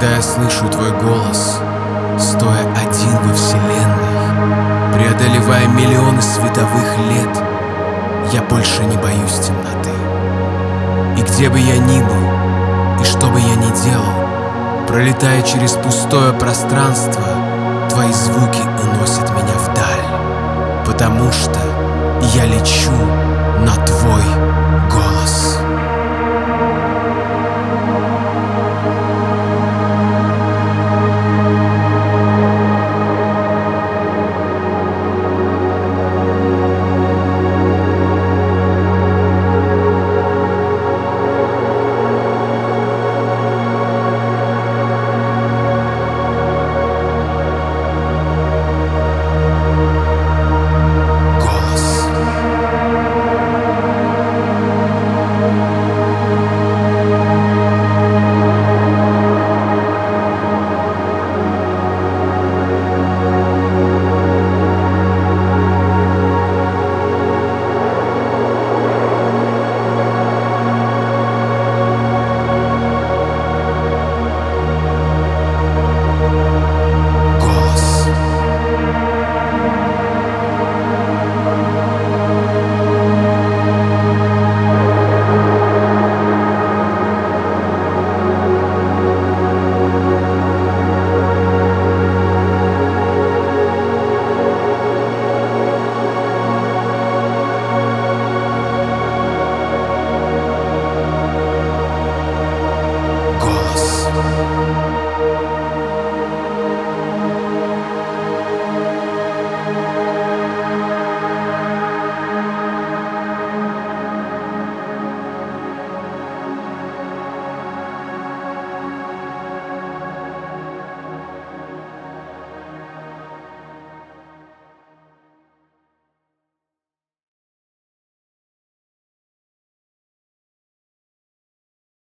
Когда я слышу твой голос, стоя один во вселенной, преодолевая миллионы световых лет, я больше не боюсь темноты. И где бы я ни был, и что бы я ни делал, пролетая через пустое пространство, твои звуки уносят меня вдаль, потому что я лечу на твой голос.